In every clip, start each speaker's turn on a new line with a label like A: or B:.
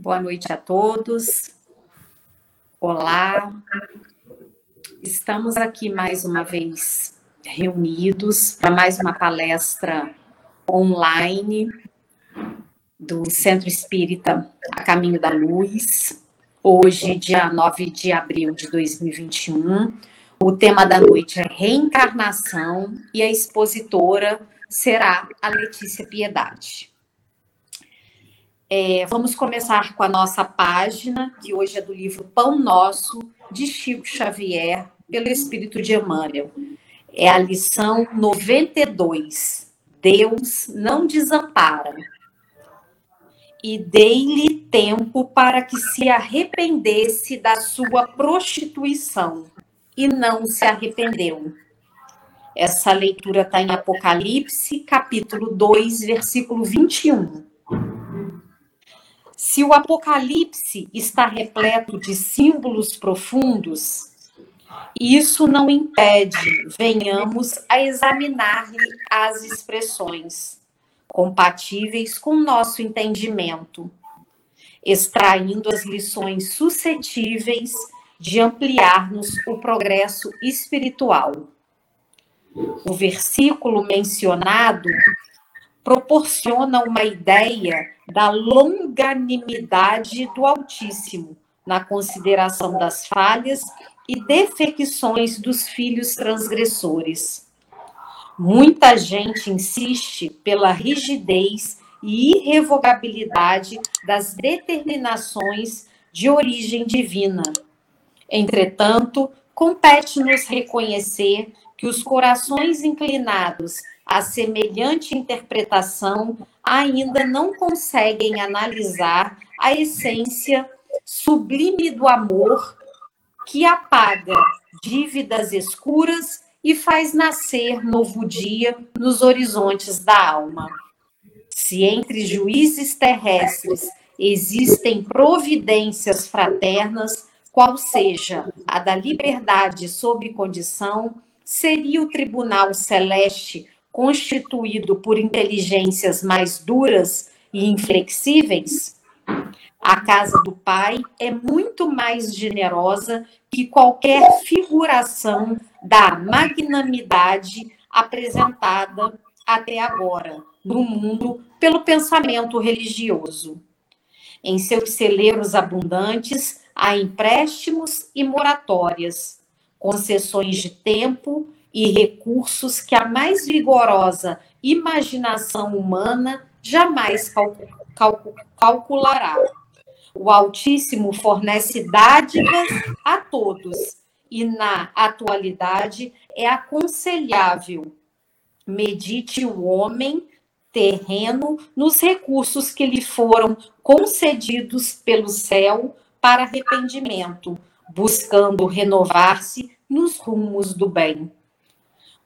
A: Boa noite a todos. Olá. Estamos aqui mais uma vez reunidos para mais uma palestra online do Centro Espírita A Caminho da Luz. Hoje, dia 9 de abril de 2021. O tema da noite é reencarnação e a expositora será a Letícia Piedade. É, vamos começar com a nossa página, que hoje é do livro Pão Nosso, de Chico Xavier, pelo Espírito de Emmanuel. É a lição 92. Deus não desampara. E dei-lhe tempo para que se arrependesse da sua prostituição, e não se arrependeu. Essa leitura está em Apocalipse, capítulo 2, versículo 21. Se o Apocalipse está repleto de símbolos profundos, isso não impede venhamos a examinar as expressões compatíveis com nosso entendimento, extraindo as lições suscetíveis de ampliar-nos o progresso espiritual. O versículo mencionado proporciona uma ideia da longanimidade do Altíssimo na consideração das falhas e defecções dos filhos transgressores. Muita gente insiste pela rigidez e irrevogabilidade das determinações de origem divina. Entretanto, compete-nos reconhecer que os corações inclinados a semelhante interpretação ainda não conseguem analisar a essência sublime do amor que apaga dívidas escuras e faz nascer novo dia nos horizontes da alma. Se entre juízes terrestres existem providências fraternas, qual seja a da liberdade sob condição, seria o tribunal celeste constituído por inteligências mais duras e inflexíveis? A casa do Pai é muito mais generosa que qualquer figuração da magnanimidade apresentada até agora no mundo pelo pensamento religioso. Em seus celeiros abundantes há empréstimos e moratórias, concessões de tempo e recursos que a mais vigorosa imaginação humana jamais calculará. O Altíssimo fornece dádivas a todos e, na atualidade, é aconselhável medite o homem terreno nos recursos que lhe foram concedidos pelo céu para arrependimento, buscando renovar-se nos rumos do bem.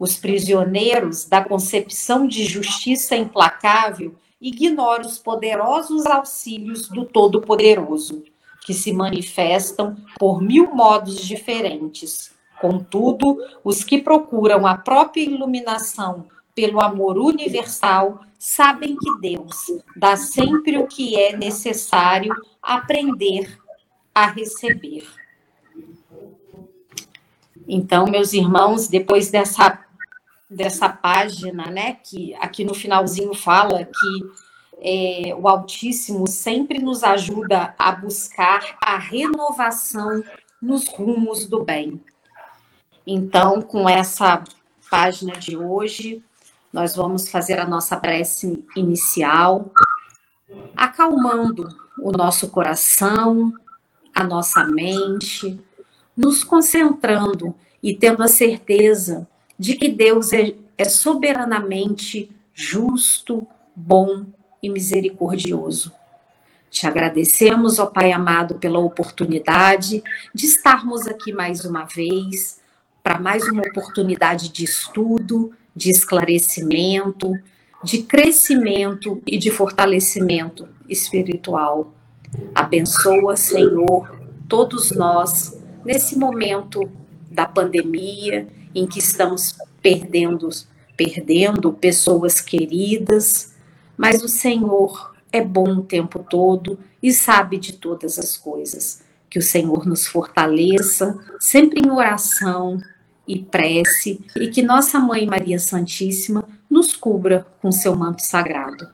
A: Os prisioneiros da concepção de justiça implacável ignoram os poderosos auxílios do Todo-Poderoso, que se manifestam por mil modos diferentes. Contudo, os que procuram a própria iluminação pelo amor universal sabem que Deus dá sempre o que é necessário aprender a receber. Então, meus irmãos, depois dessa dessa página, né, que aqui no finalzinho fala que é, o Altíssimo sempre nos ajuda a buscar a renovação nos rumos do bem. Então, com essa página de hoje, nós vamos fazer a nossa prece inicial, acalmando o nosso coração, a nossa mente, nos concentrando e tendo a certeza de que Deus é, é soberanamente justo, bom e misericordioso. Te agradecemos, ó Pai amado, pela oportunidade de estarmos aqui mais uma vez, para mais uma oportunidade de estudo, de esclarecimento, de crescimento e de fortalecimento espiritual. Abençoa, Senhor, todos nós nesse momento da pandemia em que estamos perdendo, perdendo pessoas queridas, mas o Senhor é bom o tempo todo e sabe de todas as coisas. Que o Senhor nos fortaleça, sempre em oração e prece, e que nossa Mãe Maria Santíssima nos cubra com seu manto sagrado.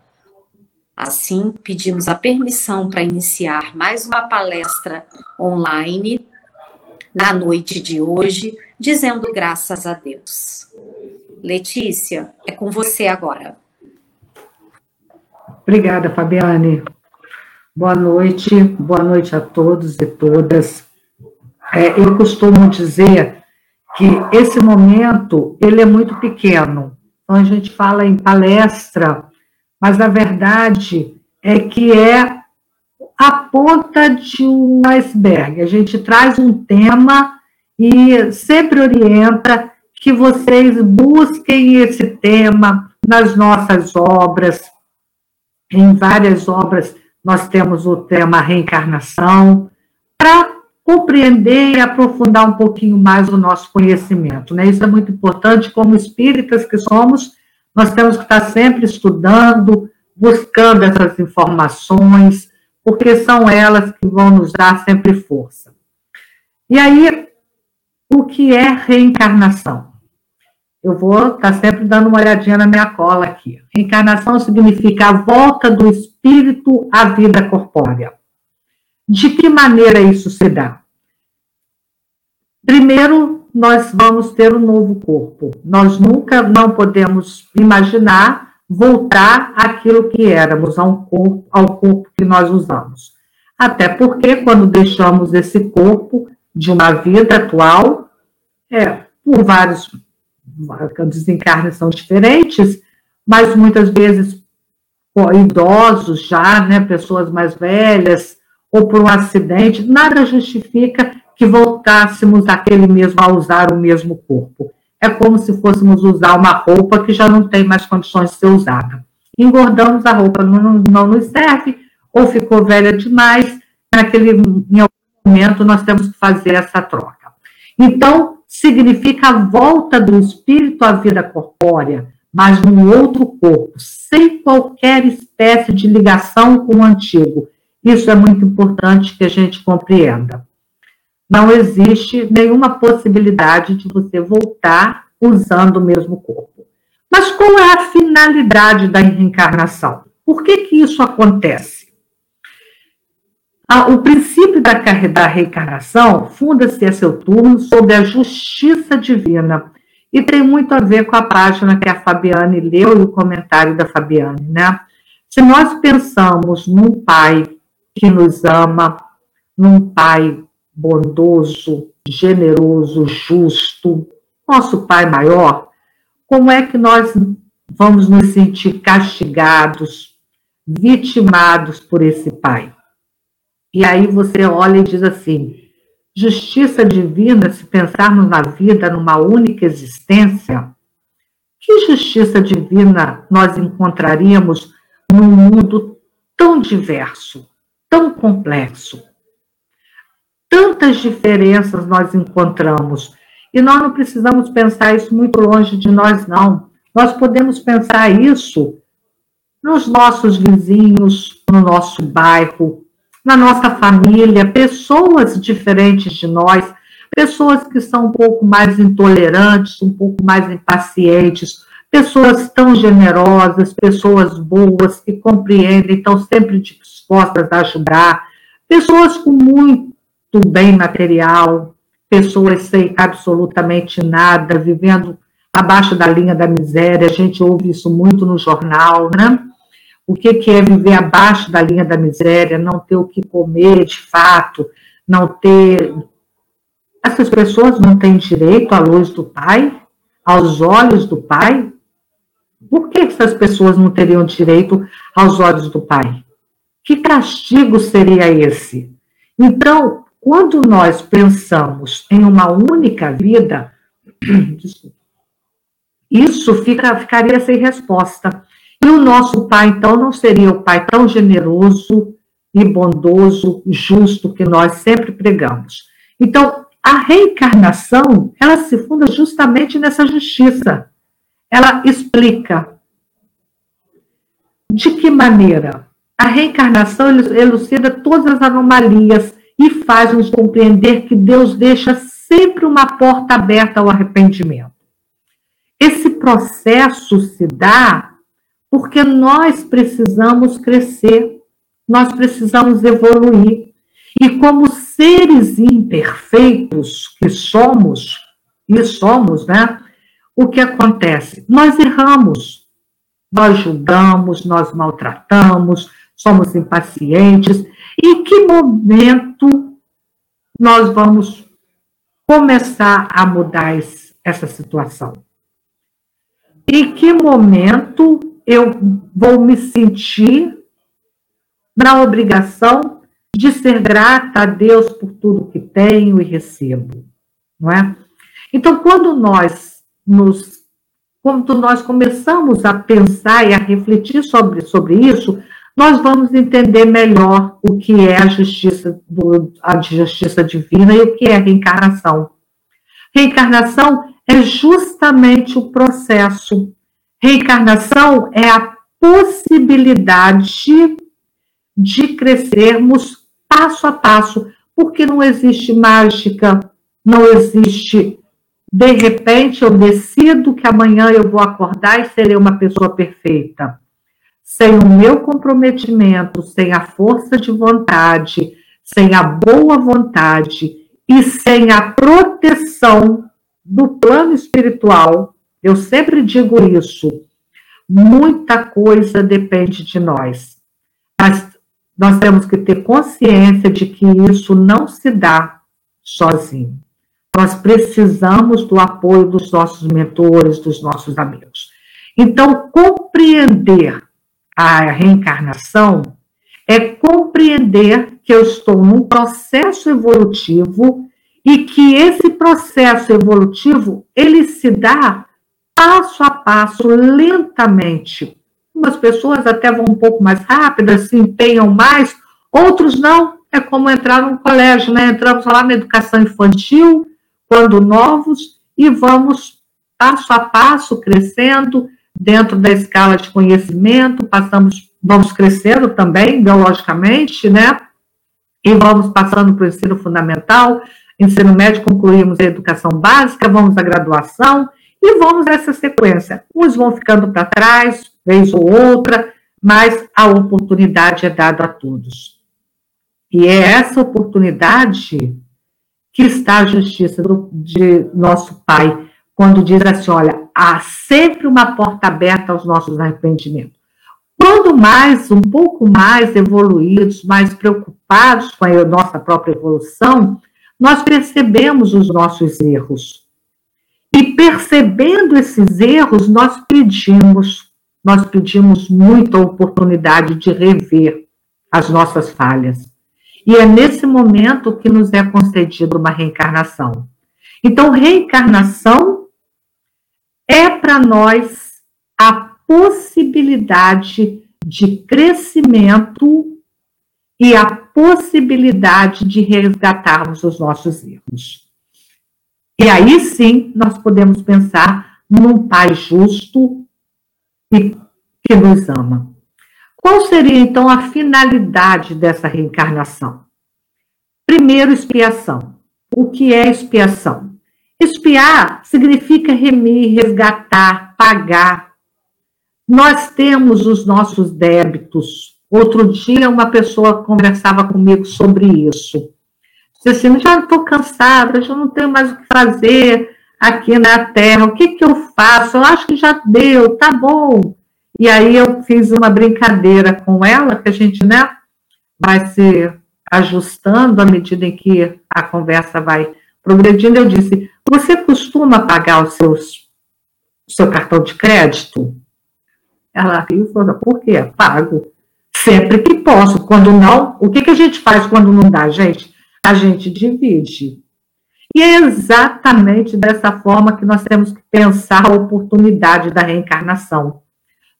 A: Assim, pedimos a permissão para iniciar mais uma palestra online na noite de hoje, dizendo graças a Deus. Letícia, é com você agora.
B: Obrigada, Fabiane. Boa noite, boa noite a todos e todas. É, eu costumo dizer que esse momento ele é muito pequeno. Então a gente fala em palestra, mas a verdade é que é a ponta de um iceberg. A gente traz um tema e sempre orienta que vocês busquem esse tema nas nossas obras, em várias obras, nós temos o tema reencarnação, para compreender e aprofundar um pouquinho mais o nosso conhecimento. Né? Isso é muito importante, como espíritas que somos, nós temos que estar sempre estudando, buscando essas informações, porque são elas que vão nos dar sempre força. E aí, o que é reencarnação? Eu vou estar tá sempre dando uma olhadinha na minha cola aqui. Reencarnação significa a volta do espírito à vida corpórea. De que maneira isso se dá? Primeiro, nós vamos ter um novo corpo. Nós nunca não podemos imaginar voltar àquilo que éramos, ao corpo, ao corpo que nós usamos. Até porque, quando deixamos esse corpo de uma vida atual, é, por vários desencarnes são diferentes, mas muitas vezes idosos já, né, pessoas mais velhas, ou por um acidente, nada justifica que voltássemos aquele mesmo a usar o mesmo corpo. É como se fôssemos usar uma roupa que já não tem mais condições de ser usada. Engordamos a roupa, não, não nos serve, ou ficou velha demais, naquele, em momento nós temos que fazer essa troca. Então, significa a volta do espírito à vida corpórea, mas num outro corpo, sem qualquer espécie de ligação com o antigo. Isso é muito importante que a gente compreenda. Não existe nenhuma possibilidade de você voltar usando o mesmo corpo. Mas qual é a finalidade da reencarnação? Por que, que isso acontece? O princípio da, da reencarnação funda-se a seu turno sobre a justiça divina e tem muito a ver com a página que a Fabiane leu e o comentário da Fabiane, né? Se nós pensamos num pai que nos ama, num pai bondoso, generoso, justo, nosso pai maior, como é que nós vamos nos sentir castigados, vitimados por esse pai? E aí você olha e diz assim: justiça divina, se pensarmos na vida numa única existência, que justiça divina nós encontraríamos num mundo tão diverso, tão complexo? Tantas diferenças nós encontramos. E nós não precisamos pensar isso muito longe de nós, não. Nós podemos pensar isso nos nossos vizinhos, no nosso bairro, na nossa família, pessoas diferentes de nós, pessoas que são um pouco mais intolerantes, um pouco mais impacientes, pessoas tão generosas, pessoas boas que compreendem, estão sempre dispostas a ajudar, pessoas com muito bem material, pessoas sem absolutamente nada, vivendo abaixo da linha da miséria, a gente ouve isso muito no jornal, né? O que, é viver abaixo da linha da miséria, não ter o que comer de fato, não ter. Essas pessoas não têm direito à luz do Pai, aos olhos do Pai? Por que essas pessoas não teriam direito aos olhos do Pai? Que castigo seria esse? Então, quando nós pensamos em uma única vida, isso fica, ficaria sem resposta. E o nosso pai, então, não seria o pai tão generoso e bondoso, justo que nós sempre pregamos. Então, a reencarnação, ela se funda justamente nessa justiça. Ela explica de que maneira A reencarnação elucida todas as anomalias e faz-nos compreender que Deus deixa sempre uma porta aberta ao arrependimento. Esse processo se dá porque nós precisamos crescer, nós precisamos evoluir. E como seres imperfeitos que somos, e somos, né? O que acontece? Nós erramos, nós julgamos, nós maltratamos, somos impacientes. Em que momento nós vamos começar a mudar essa situação? Em que momento eu vou me sentir na obrigação de ser grata a Deus por tudo que tenho e recebo, não é? Então, quando nós nos quando nós começamos a pensar e a refletir sobre, sobre isso, nós vamos entender melhor o que é a justiça, do, a justiça divina e o que é a reencarnação. Reencarnação é justamente o processo. Reencarnação é a possibilidade de crescermos passo a passo, porque não existe mágica, não existe de repente eu decido que amanhã eu vou acordar e serei uma pessoa perfeita. Sem o meu comprometimento, sem a força de vontade, sem a boa vontade e sem a proteção do plano espiritual, eu sempre digo isso, muita coisa depende de nós. Mas nós temos que ter consciência de que isso não se dá sozinho. Nós precisamos do apoio dos nossos mentores, dos nossos amigos. Então, compreender a reencarnação é compreender que eu estou num processo evolutivo e que esse processo evolutivo ele se dá passo a passo, lentamente. Umas pessoas até vão um pouco mais rápidas, se empenham mais, outros não. É como entrar num colégio, né? Entramos lá na educação infantil, quando novos, e vamos passo a passo crescendo dentro da escala de conhecimento, passamos, vamos crescendo também biologicamente, né? E vamos passando para o ensino fundamental, ensino médio, concluímos a educação básica, vamos à graduação e vamos nessa sequência. Uns vão ficando para trás, vez ou outra, mas a oportunidade é dada a todos. E é essa oportunidade que está a justiça do, de nosso Pai, quando diz assim: olha, há sempre uma porta aberta aos nossos arrependimentos. Quando mais, um pouco mais evoluídos, mais preocupados com a nossa própria evolução, nós percebemos os nossos erros. E percebendo esses erros, nós pedimos, nós pedimos muita oportunidade de rever as nossas falhas. E é nesse momento que nos é concedida uma reencarnação. Então, reencarnação é para nós a possibilidade de crescimento e a possibilidade de resgatarmos os nossos erros. E aí sim nós podemos pensar num Pai justo e que nos ama. Qual seria então a finalidade dessa reencarnação? Primeiro, expiação. O que é expiação? Expiar significa remir, resgatar, pagar. Nós temos os nossos débitos. Outro dia, uma pessoa conversava comigo sobre isso. Disse assim: já estou cansada, já não tenho mais o que fazer aqui na Terra. O que, que eu faço? Eu acho que já deu, tá bom. E aí eu fiz uma brincadeira com ela, que a gente, né, vai se ajustando à medida em que a conversa vai progredindo. Eu disse: Você costuma pagar os seus, o seu cartão de crédito? Ela riu e falou: Por quê? Pago. Sempre que posso. Quando não, o que, que a gente faz quando não dá, gente? A gente divide. E é exatamente dessa forma que nós temos que pensar a oportunidade da reencarnação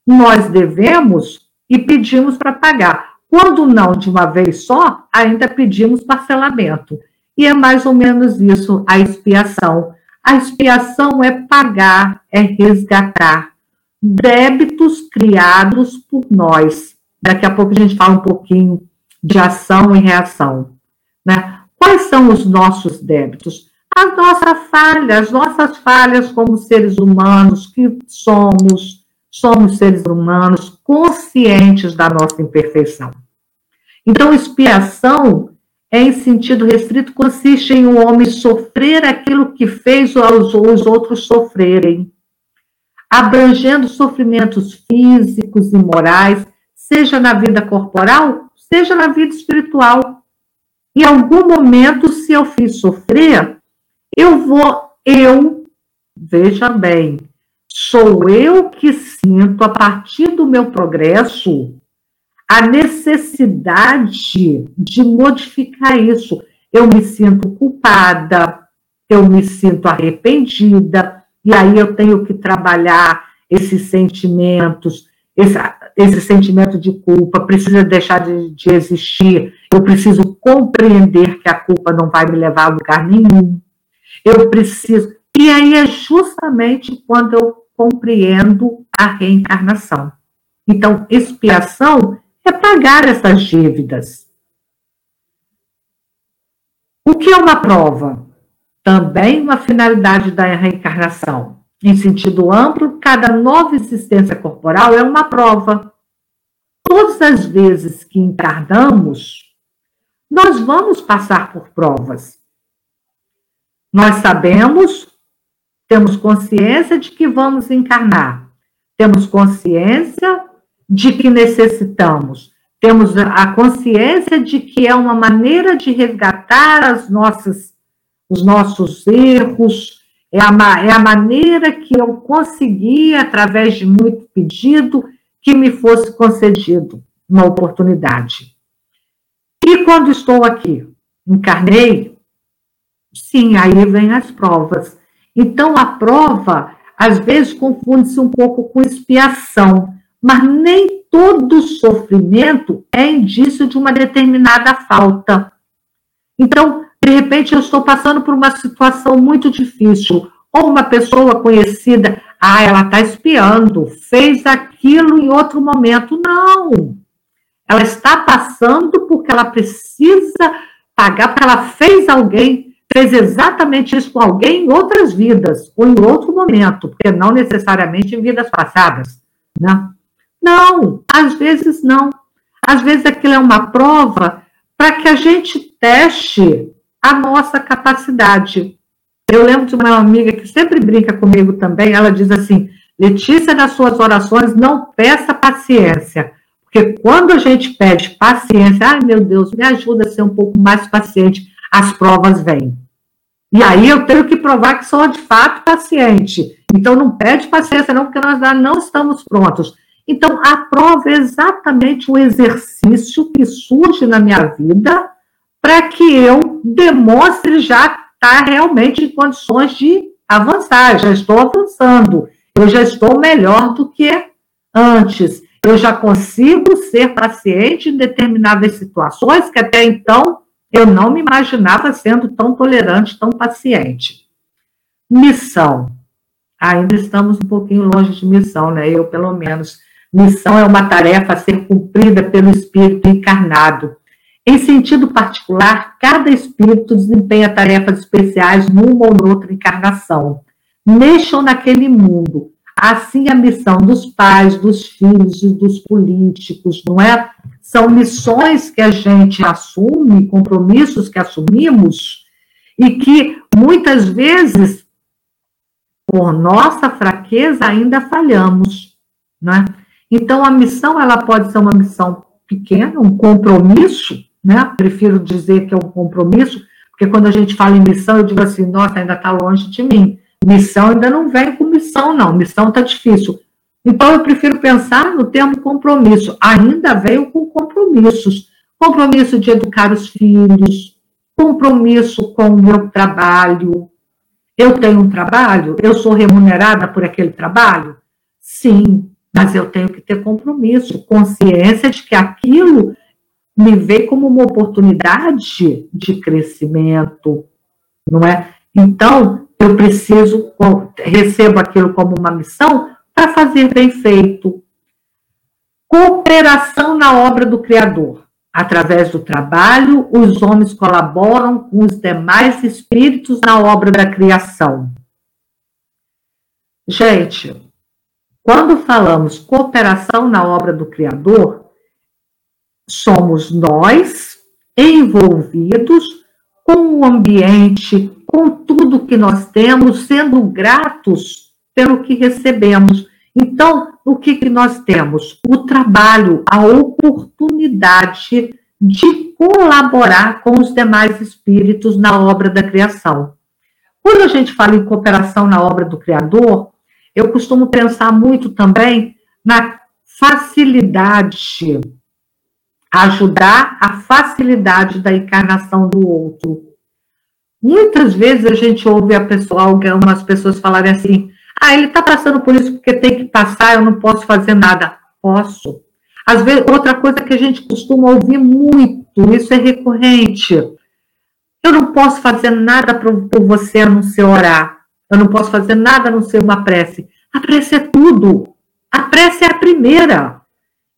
B: nós devemos e pedimos para pagar. Quando não de uma vez só, ainda pedimos parcelamento. E é mais ou menos isso a expiação. A expiação é pagar, é resgatar débitos criados por nós Daqui a pouco a gente fala um pouquinho de ação e reação. Né? Quais são os nossos débitos? As nossas falhas, as nossas falhas como seres humanos que somos, somos seres humanos conscientes da nossa imperfeição. Então, expiação, é em sentido restrito, consiste em um homem sofrer aquilo que fez os outros sofrerem, abrangendo sofrimentos físicos e morais, seja na vida corporal, seja na vida espiritual. Em algum momento, se eu fiz sofrer, eu vou, eu, veja bem, sou eu que sinto, a partir do meu progresso, a necessidade de modificar isso. Eu me sinto culpada, eu me sinto arrependida, e aí eu tenho que trabalhar esses sentimentos, esse, esse sentimento de culpa precisa deixar de, de existir, eu preciso compreender que a culpa não vai me levar a lugar nenhum, eu preciso. E aí é justamente quando eu compreendo a reencarnação. Então, expiação é pagar essas dívidas. O que é uma prova? Também uma finalidade da reencarnação. Em sentido amplo, cada nova existência corporal é uma prova. Todas as vezes que encarnamos, nós vamos passar por provas. Nós sabemos, temos consciência de que vamos encarnar, temos consciência de que necessitamos. Temos a consciência de que é uma maneira de resgatar as nossas, os nossos erros, é a, é a maneira que eu consegui, através de muito pedido, que me fosse concedido uma oportunidade. E quando estou aqui, encarnei, sim, aí vem as provas. Então, a prova, às vezes, confunde-se um pouco com expiação mas nem todo sofrimento é indício de uma determinada falta. Então, de repente, eu estou passando por uma situação muito difícil, ou uma pessoa conhecida, ah, ela está espiando, fez aquilo em outro momento. Não! Ela está passando porque ela precisa pagar, porque ela fez alguém, fez exatamente isso com alguém em outras vidas, ou em outro momento, porque não necessariamente em vidas passadas, né? Não, às vezes não. Às vezes aquilo é uma prova para que a gente teste a nossa capacidade. Eu lembro de uma amiga que sempre brinca comigo também, ela diz assim: Letícia, nas suas orações, não peça paciência. Porque quando a gente pede paciência, ai meu Deus, me ajuda a ser um pouco mais paciente, as provas vêm. E aí eu tenho que provar que sou de fato paciente. Então não pede paciência, não, porque nós não estamos prontos. Então, a prova é exatamente o exercício que surge na minha vida para que eu demonstre já estar tá realmente em condições de avançar. Já estou avançando, eu já estou melhor do que antes. Eu já consigo ser paciente em determinadas situações que até então eu não me imaginava sendo tão tolerante, tão paciente. Missão. Ainda estamos um pouquinho longe de missão, né? Eu, pelo menos Missão é uma tarefa a ser cumprida pelo espírito encarnado. Em sentido particular, cada espírito desempenha tarefas especiais numa ou noutra encarnação, neste ou naquele mundo. Assim, a missão dos pais, dos filhos e dos políticos, não é? São missões que a gente assume, compromissos que assumimos, e que muitas vezes, por nossa fraqueza, ainda falhamos. Não é? Então, a missão, ela pode ser uma missão pequena, um compromisso, né? Prefiro dizer que é um compromisso, porque quando a gente fala em missão, eu digo assim, nossa, ainda está longe de mim. Missão ainda não vem com missão, não. Missão está difícil. Então, eu prefiro pensar no termo compromisso. Ainda veio com compromissos. Compromisso de educar os filhos, compromisso com o meu trabalho. Eu tenho um trabalho? Eu sou remunerada por aquele trabalho? Sim, mas eu tenho que ter compromisso, consciência de que aquilo me vê como uma oportunidade de crescimento, não é? Então, eu preciso, recebo aquilo como uma missão para fazer bem feito. Cooperação na obra do Criador. Através do trabalho, os homens colaboram com os demais espíritos na obra da criação. Gente, quando falamos cooperação na obra do Criador, somos nós envolvidos com o ambiente, com tudo que nós temos, sendo gratos pelo que recebemos. Então, o que, que nós temos? O trabalho, a oportunidade de colaborar com os demais espíritos na obra da criação. Quando a gente fala em cooperação na obra do Criador, eu costumo pensar muito também na facilidade, ajudar a facilidade da encarnação do outro. Muitas vezes a gente ouve a pessoa, algumas pessoas falarem assim: ah, ele está passando por isso porque tem que passar, eu não posso fazer nada. Posso. Às vezes, outra coisa que a gente costuma ouvir muito, isso é recorrente. Eu não posso fazer nada por você a não ser orar. Eu não posso fazer nada a não ser uma prece. A prece é tudo. A prece é a primeira.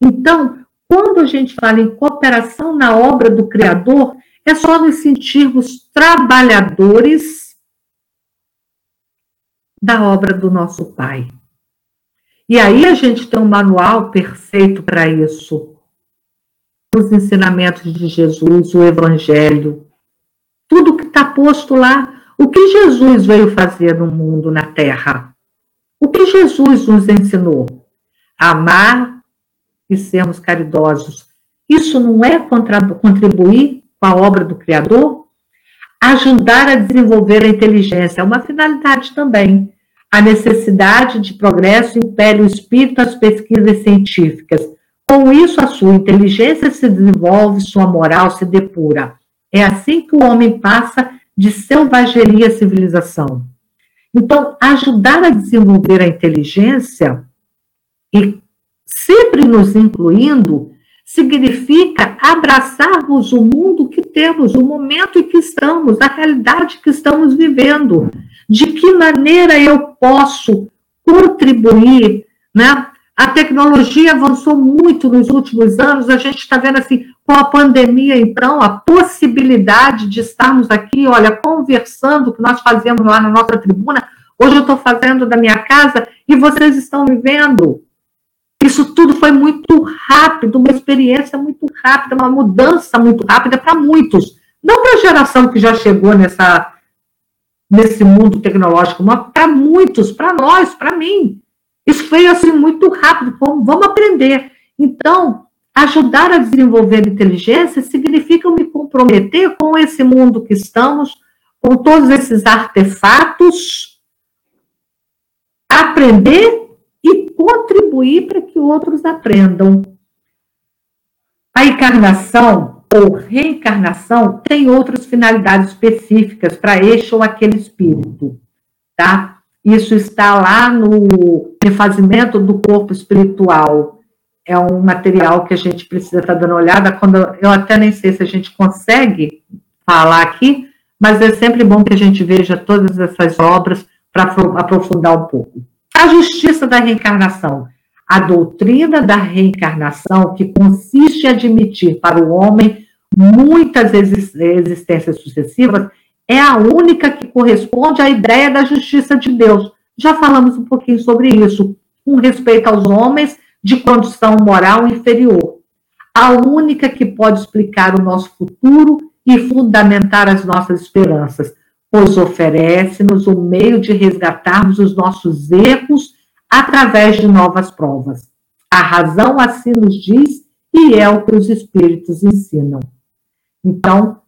B: Então, quando a gente fala em cooperação na obra do Criador, é só nos sentirmos trabalhadores da obra do nosso Pai. E aí a gente tem um manual perfeito para isso. Os ensinamentos de Jesus, o Evangelho, tudo que está posto lá o que Jesus veio fazer no mundo, na terra? O que Jesus nos ensinou? Amar e sermos caridosos. Isso não é contribuir com a obra do Criador? Ajudar a desenvolver a inteligência é uma finalidade também. A necessidade de progresso impele o espírito às pesquisas científicas. Com isso, a sua inteligência se desenvolve, sua moral se depura. É assim que o homem passa de selvageria à civilização. Então, ajudar a desenvolver a inteligência e sempre nos incluindo significa abraçarmos o mundo que temos, o momento em que estamos, a realidade que estamos vivendo. De que maneira eu posso contribuir, né? A tecnologia avançou muito nos últimos anos, a gente está vendo assim, com a pandemia, então, a possibilidade de estarmos aqui, olha, conversando, que nós fazemos lá na nossa tribuna, hoje eu estou fazendo da minha casa e vocês estão vivendo. Isso tudo foi muito rápido, uma experiência muito rápida, uma mudança muito rápida para muitos. Não para a geração que já chegou nessa, nesse mundo tecnológico, mas para muitos, para nós, para mim. Isso foi assim muito rápido, vamos aprender. Então, ajudar a desenvolver inteligência significa me comprometer com esse mundo que estamos, com todos esses artefatos, aprender e contribuir para que outros aprendam. A encarnação ou reencarnação tem outras finalidades específicas para este ou aquele espírito, tá? Isso está lá no refazimento do corpo espiritual. É um material que a gente precisa estar dando olhada. Quando eu até nem sei se a gente consegue falar aqui, mas é sempre bom que a gente veja todas essas obras para aprofundar um pouco. A justiça da reencarnação. A doutrina da reencarnação, que consiste em admitir para o homem muitas existências sucessivas, é a única que corresponde à ideia da justiça de Deus. Já falamos um pouquinho sobre isso, com respeito aos homens de condição moral inferior. A única que pode explicar o nosso futuro e fundamentar as nossas esperanças, pois oferece-nos o meio de resgatarmos os nossos erros através de novas provas. A razão assim nos diz e é o que os espíritos ensinam. Então,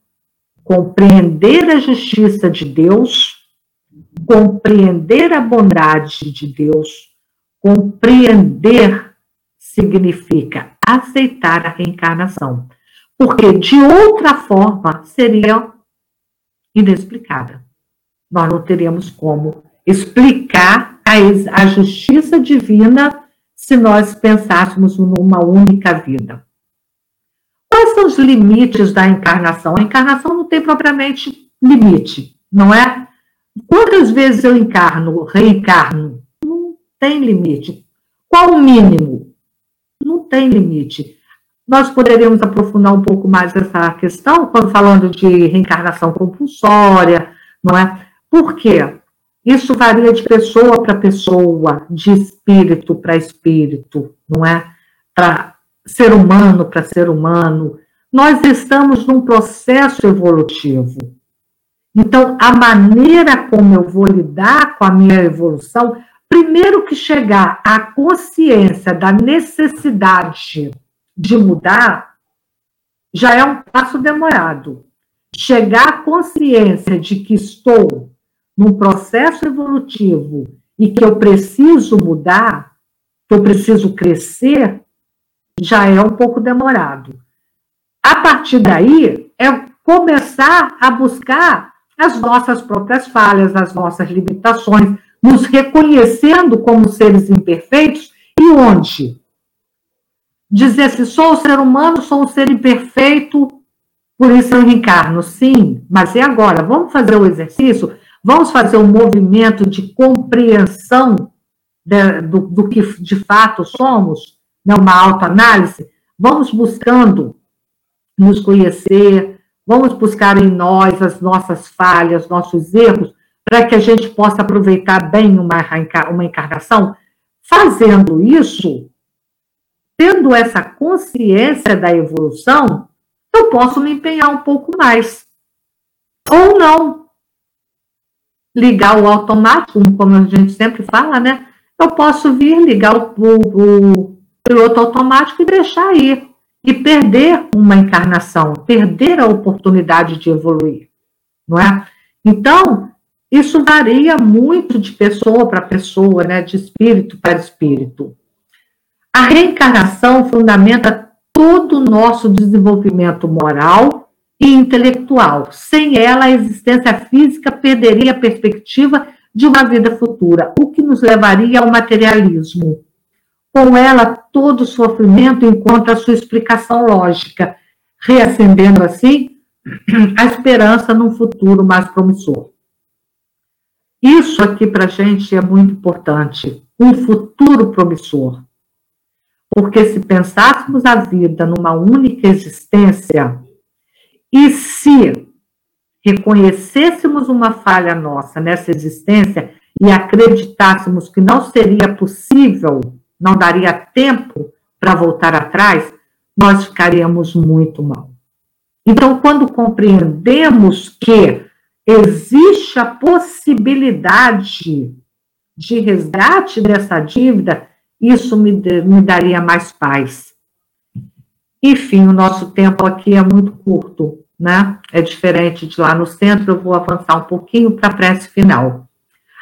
B: compreender a justiça de Deus, compreender a bondade de Deus, compreender significa aceitar a reencarnação, porque de outra forma seria inexplicável. Nós não teríamos como explicar a, a justiça divina se nós pensássemos numa única vida. Quais são os limites da encarnação? A encarnação não tem propriamente limite, não é? Quantas vezes eu encarno, reencarno? Não tem limite. Qual o mínimo? Não tem limite. Nós poderíamos aprofundar um pouco mais essa questão quando falando de reencarnação compulsória, não é? Por quê? Isso varia de pessoa para pessoa, de espírito para espírito, não é? Para ser humano para ser humano. Nós estamos num processo evolutivo. Então, a maneira como eu vou lidar com a minha evolução, primeiro que chegar à consciência da necessidade de mudar, já é um passo demorado. Chegar à consciência de que estou num processo evolutivo e que eu preciso mudar, que eu preciso crescer, já é um pouco demorado. A partir daí, é começar a buscar as nossas próprias falhas, as nossas limitações, nos reconhecendo como seres imperfeitos e onde? Dizer se sou um ser humano, sou um ser imperfeito, por isso eu reencarno. Sim, mas e agora? Vamos fazer o exercício? Vamos fazer um movimento de compreensão de, do, do que de fato somos? Né? Uma autoanálise? Vamos buscando nos conhecer, vamos buscar em nós as nossas falhas, nossos erros, para que a gente possa aproveitar bem uma, uma encarnação. Fazendo isso, tendo essa consciência da evolução, eu posso me empenhar um pouco mais. Ou não. Ligar o automático, como a gente sempre fala, né? Eu posso vir ligar o, o, o piloto automático e deixar ir e perder uma encarnação, perder a oportunidade de evoluir, não é? Então, isso varia muito de pessoa para pessoa, né, de espírito para espírito. A reencarnação fundamenta todo o nosso desenvolvimento moral e intelectual. Sem ela, a existência física perderia a perspectiva de uma vida futura, o que nos levaria ao materialismo, com ela, todo sofrimento encontra sua explicação lógica, reacendendo assim a esperança num futuro mais promissor. Isso aqui para a gente é muito importante, um futuro promissor. Porque se pensássemos a vida numa única existência, e se reconhecêssemos uma falha nossa nessa existência e acreditássemos que não seria possível não daria tempo para voltar atrás, nós ficaríamos muito mal. Então, quando compreendemos que existe a possibilidade de resgate dessa dívida, isso me, me daria mais paz. Enfim, o nosso tempo aqui é muito curto, né? É diferente de lá no centro, eu vou avançar um pouquinho para a prece final.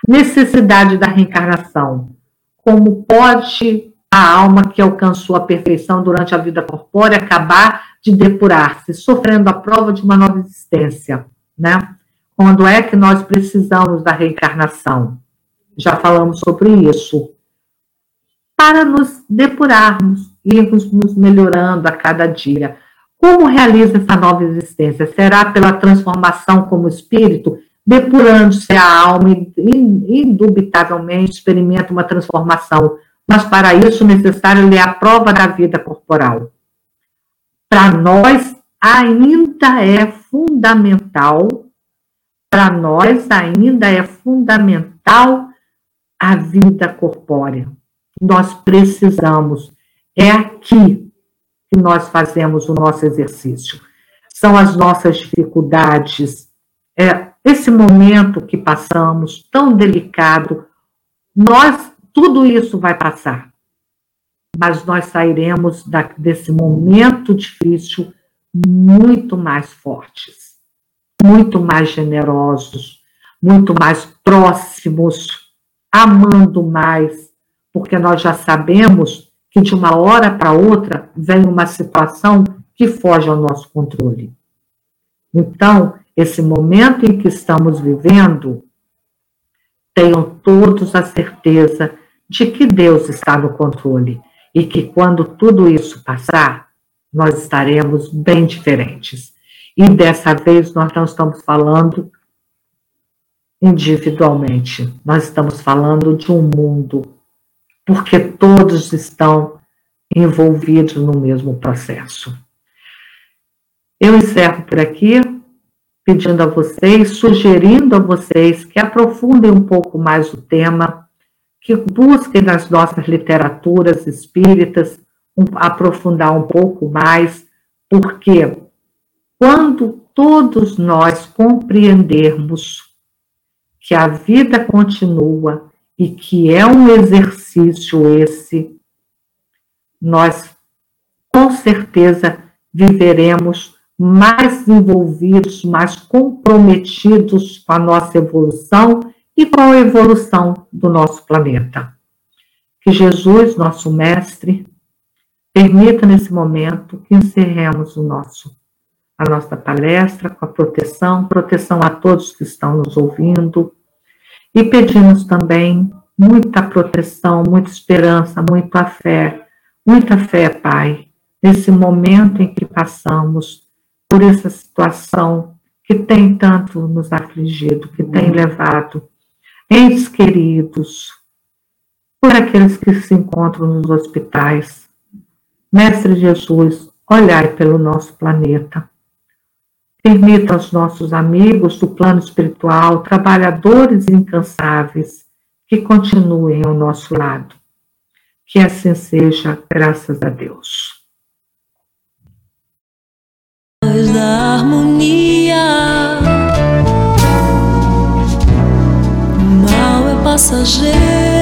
B: Necessidade da reencarnação como pode a alma que alcançou a perfeição durante a vida corpórea acabar de depurar-se, sofrendo a prova de uma nova existência, né? Quando é que nós precisamos da reencarnação? Já falamos sobre isso. Para nos depurarmos, irmos nos melhorando a cada dia. Como realiza essa nova existência? Será pela transformação como espírito depurando-se a alma, indubitavelmente experimenta uma transformação, mas para isso necessário ler a prova da vida corporal. Para nós ainda é fundamental, para nós ainda é fundamental a vida corpórea. Nós precisamos, é aqui que nós fazemos o nosso exercício. São as nossas dificuldades, é, esse momento que passamos tão delicado, nós tudo isso vai passar, mas nós sairemos da, desse momento difícil muito mais fortes, muito mais generosos, muito mais próximos, amando mais, porque nós já sabemos que de uma hora para outra vem uma situação que foge ao nosso controle. Então, esse momento em que estamos vivendo, tenham todos a certeza de que Deus está no controle e que quando tudo isso passar, nós estaremos bem diferentes. E dessa vez nós não estamos falando individualmente, nós estamos falando de um mundo, porque todos estão envolvidos no mesmo processo. Eu encerro por aqui, pedindo a vocês, sugerindo a vocês que aprofundem um pouco mais o tema, que busquem nas nossas literaturas espíritas um, aprofundar um pouco mais, porque quando todos nós compreendermos que a vida continua e que é um exercício esse, nós com certeza viveremos mais envolvidos, mais comprometidos com a nossa evolução e com a evolução do nosso planeta. Que Jesus, nosso Mestre, permita nesse momento que encerremos o nosso, a nossa palestra com a proteção, proteção a todos que estão nos ouvindo, e pedimos também muita proteção, muita esperança, muita fé, muita fé, Pai, nesse momento em que passamos por essa situação que tem tanto nos afligido, que tem levado entes queridos, por aqueles que se encontram nos hospitais. Mestre Jesus, olhai pelo nosso planeta. Permita aos nossos amigos do plano espiritual, trabalhadores incansáveis, que continuem ao nosso lado. Que assim seja, graças a Deus
C: da harmonia. O mal é passageiro.